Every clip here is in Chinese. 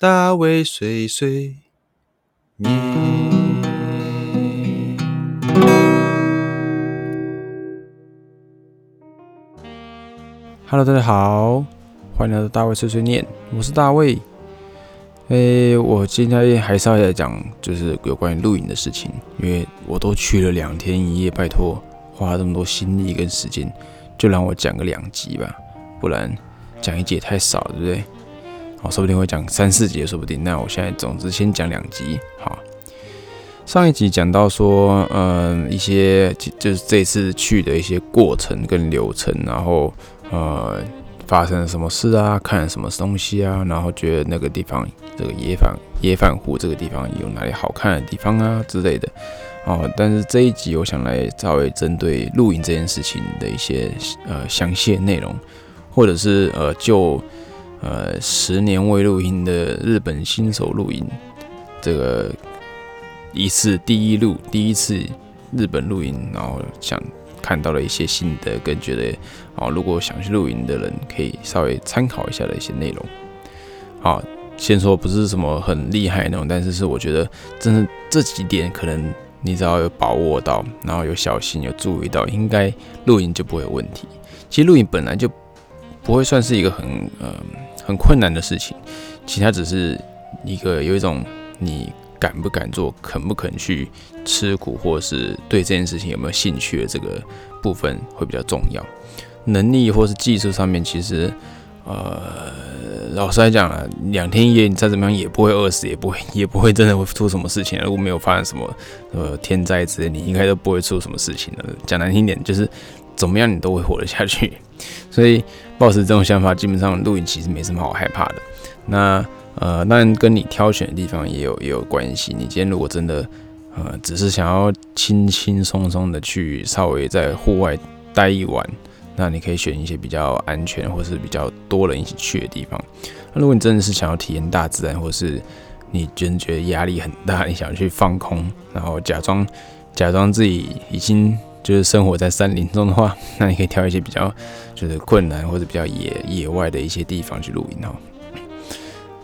大卫碎碎念。Hello，大家好，欢迎来到大卫碎碎念，我是大卫。诶，我今天还是要来讲，就是有关于露营的事情，因为我都去了两天一夜，拜托，花了这么多心力跟时间，就让我讲个两集吧，不然讲一集也太少了，对不对？好，说不定会讲三四集，说不定。那我现在总之先讲两集。好，上一集讲到说，嗯，一些就是这次去的一些过程跟流程，然后呃。发生了什么事啊？看了什么东西啊？然后觉得那个地方，这个野反野反湖这个地方有哪里好看的地方啊之类的。哦，但是这一集我想来稍微针对露营这件事情的一些呃详细内容，或者是呃就呃十年未露营的日本新手露营这个一次第一露第一次日本露营，然后想。看到了一些心得，跟觉得哦，如果想去露营的人，可以稍微参考一下的一些内容。好，先说不是什么很厉害那种，但是是我觉得真的这几点，可能你只要有把握到，然后有小心有注意到，应该露营就不会有问题。其实露营本来就不会算是一个很呃很困难的事情，其他只是一个有一种你。敢不敢做，肯不肯去吃苦，或是对这件事情有没有兴趣的这个部分会比较重要。能力或是技术上面，其实，呃，老实来讲啊，两天一夜你再怎么样也不会饿死，也不会也不会真的会出什么事情。如果没有发生什么呃天灾之类，你应该都不会出什么事情的。讲难听点，就是怎么样你都会活得下去。所以，抱持这种想法，基本上露营其实没什么好害怕的。那。呃，当然跟你挑选的地方也有也有关系。你今天如果真的，呃，只是想要轻轻松松的去稍微在户外待一晚，那你可以选一些比较安全或是比较多人一起去的地方。那如果你真的是想要体验大自然，或是你真觉得压力很大，你想去放空，然后假装假装自己已经就是生活在山林中的话，那你可以挑一些比较就是困难或者比较野野外的一些地方去露营哦。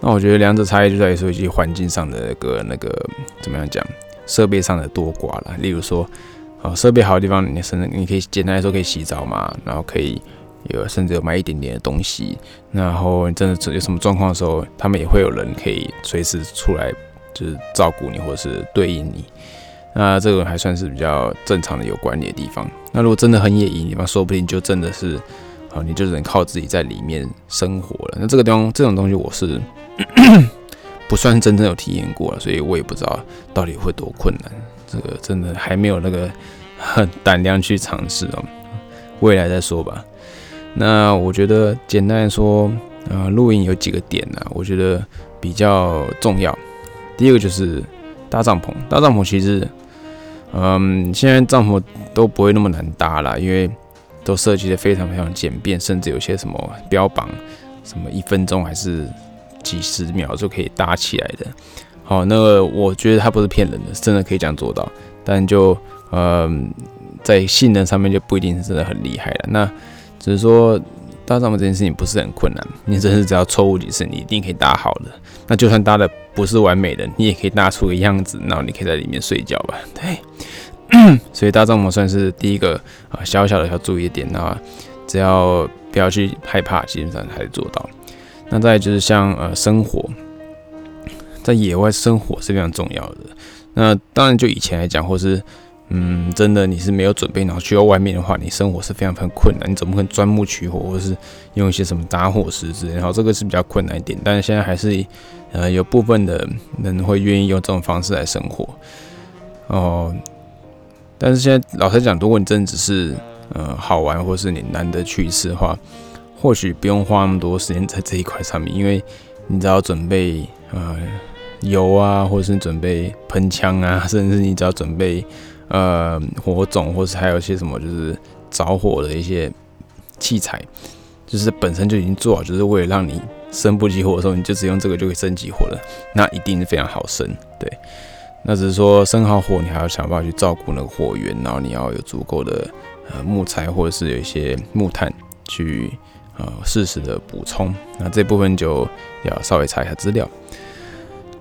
那我觉得两者差异就在于说一些环境上的那个那个怎么样讲，设备上的多寡了。例如说，啊，设备好的地方，你甚至你可以简单来说可以洗澡嘛，然后可以有甚至有买一点点的东西。然后你真的有什么状况的时候，他们也会有人可以随时出来就是照顾你或者是对应你。那这个还算是比较正常的有管理的地方。那如果真的很野营地方，说不定就真的是。啊，你就只能靠自己在里面生活了。那这个地方这种东西，我是 不算真正有体验过了，所以我也不知道到底会多困难。这个真的还没有那个胆量去尝试哦，未来再说吧。那我觉得简单来说，呃，露营有几个点呢？我觉得比较重要。第一个就是搭帐篷，搭帐篷其实，嗯，现在帐篷都不会那么难搭了，因为。都设计的非常非常简便，甚至有些什么标榜，什么一分钟还是几十秒就可以搭起来的。好，那个我觉得它不是骗人的，真的可以这样做到。但就嗯，在性能上面就不一定是真的很厉害了。那只是说搭帐篷这件事情不是很困难，你真是只要错误几次，你一定可以搭好的。那就算搭的不是完美的，你也可以搭出个样子，然后你可以在里面睡觉吧。对。所以搭帐篷算是第一个啊小小的要注意点那只要不要去害怕，基本上还是做到。那再就是像呃生活，在野外生活是非常重要的。那当然就以前来讲，或是嗯真的你是没有准备，然后去到外面的话，你生活是非常非常困难。你怎么可能钻木取火，或是用一些什么打火石之类？然后这个是比较困难一点。但是现在还是呃有部分的人会愿意用这种方式来生活哦。但是现在老实讲，如果你真的只是呃好玩，或是你难得去一次的话，或许不用花那么多时间在这一块上面，因为你只要准备呃油啊，或者是准备喷枪啊，甚至你只要准备呃火种，或是还有一些什么就是着火的一些器材，就是本身就已经做好，就是为了让你生不起火的时候，你就只用这个就可以升起火了，那一定是非常好生，对。那只是说生好火，你还要想办法去照顾那个火源，然后你要有足够的呃木材或者是有一些木炭去呃适时的补充。那这部分就要稍微查一下资料。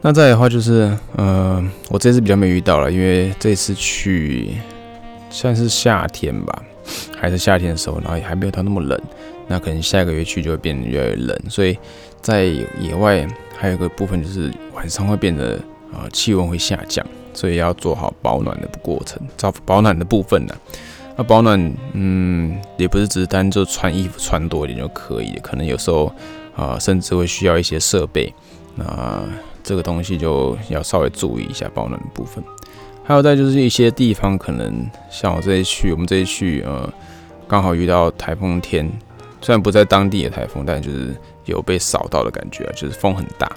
那再的话就是，呃，我这次比较没遇到了，因为这次去算是夏天吧，还是夏天的时候，然后也还没有到那么冷。那可能下个月去就会变得越来越冷，所以在野外还有一个部分就是晚上会变得啊气温会下降，所以要做好保暖的过程，找保暖的部分呢。那保暖，嗯，也不是只是单就穿衣服穿多一点就可以，可能有时候啊甚至会需要一些设备。那这个东西就要稍微注意一下保暖的部分，还有再就是一些地方可能像我这一区，我们这一区呃刚好遇到台风天，虽然不在当地的台风，但就是有被扫到的感觉啊，就是风很大。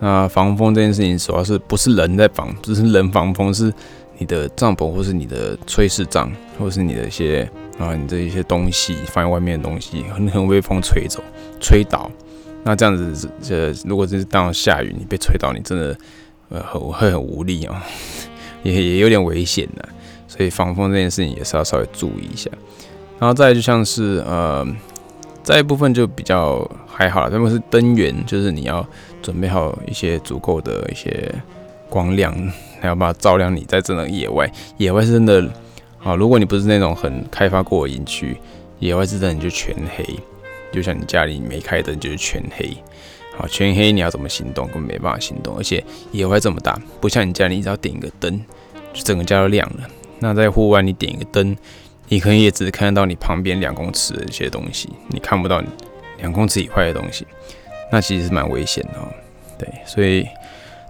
那防风这件事情主要是不是人在防，不是人防风，是你的帐篷或是你的炊事帐，或是你的一些啊你这一些东西放在外面的东西，很很被风吹走、吹倒。那这样子，这如果真是当下雨，你被吹到，你真的呃很会很无力啊，也也有点危险的。所以防风这件事情也是要稍微注意一下。然后再就像是呃，再一部分就比较还好了，他们是灯源，就是你要准备好一些足够的一些光亮，还要把它照亮你在这种野外。野外是真的啊，如果你不是那种很开发过的营区，野外是真的你就全黑。就像你家里没开灯就是全黑，好全黑你要怎么行动？根本没办法行动。而且野外这么大，不像你家里，只要点一个灯，就整个家都亮了。那在户外你点一个灯，你可能也只看得到你旁边两公尺的一些东西，你看不到两公尺以外的东西，那其实是蛮危险的。哦。对，所以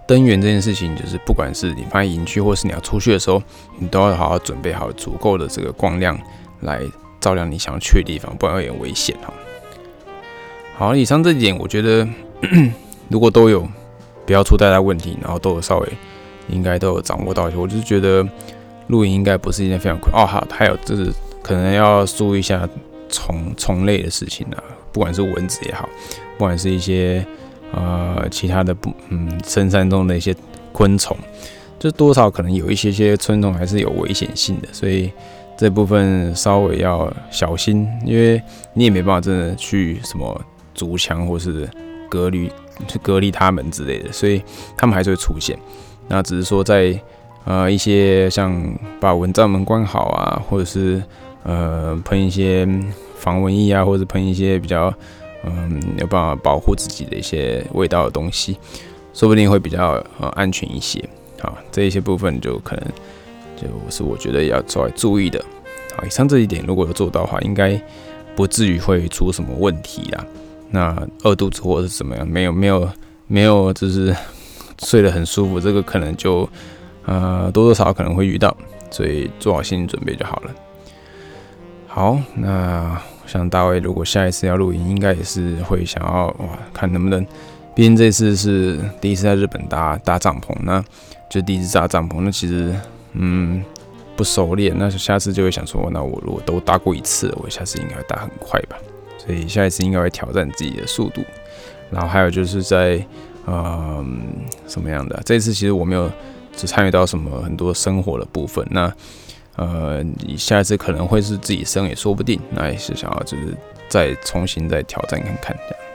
灯源这件事情，就是不管是你放在营区，或是你要出去的时候，你都要好好准备好足够的这个光亮来照亮你想要去的地方，不然会有危险哈。好，以上这几点，我觉得 如果都有不要出太大问题，然后都有稍微应该都有掌握到，我就是觉得露营应该不是一件非常困哦。好，还有就是可能要注意一下虫虫类的事情啊，不管是蚊子也好，不管是一些呃其他的不嗯深山中的一些昆虫，就多少可能有一些些昆虫还是有危险性的，所以这部分稍微要小心，因为你也没办法真的去什么。筑墙或是隔离，去隔离他们之类的，所以他们还是会出现。那只是说在呃一些像把蚊帐门关好啊，或者是呃喷一些防蚊液啊，或者喷一些比较嗯有办法保护自己的一些味道的东西，说不定会比较呃安全一些。好，这一些部分就可能就是我觉得要稍微注意的。好，以上这一点如果有做到的话，应该不至于会出什么问题啦。那饿肚子或者是怎么样，没有没有没有，就是 睡得很舒服，这个可能就呃多多少少可能会遇到，所以做好心理准备就好了。好，那像大卫如果下一次要露营，应该也是会想要哇，看能不能，毕竟这次是第一次在日本搭搭帐篷，那就第一次搭帐篷，那其实嗯不熟练，那下次就会想说，那我如果都搭过一次，我下次应该会搭很快吧。所以下一次应该会挑战自己的速度，然后还有就是在嗯什么样的？这次其实我没有只参与到什么很多生活的部分，那呃你下一次可能会是自己生也说不定，那也是想要就是再重新再挑战看看这样。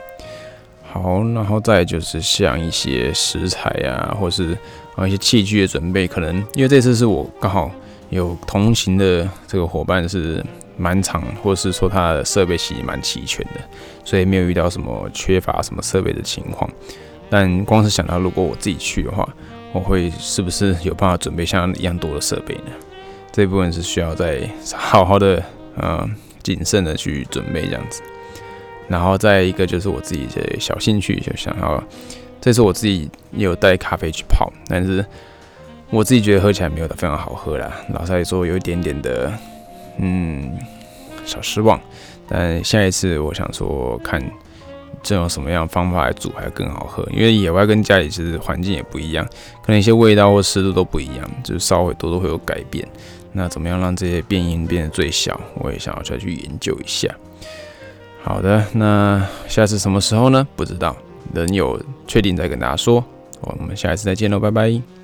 好，然后再就是像一些食材呀，或是啊一些器具的准备，可能因为这次是我刚好有同行的这个伙伴是。蛮长，或者是说它的设备其实蛮齐全的，所以没有遇到什么缺乏什么设备的情况。但光是想到如果我自己去的话，我会是不是有办法准备像一样多的设备呢？这部分是需要再好好的呃谨慎的去准备这样子。然后再一个就是我自己的小兴趣，就想要这次我自己也有带咖啡去泡，但是我自己觉得喝起来没有的非常好喝啦。老实来说，有一点点的。嗯，小失望，但下一次我想说看这种什么样方法来煮还更好喝，因为野外跟家里其实环境也不一样，可能一些味道或湿度都不一样，就是稍微多多会有改变。那怎么样让这些变音变得最小，我也想要再去研究一下。好的，那下次什么时候呢？不知道，等有确定再跟大家说。我们下一次再见喽，拜拜。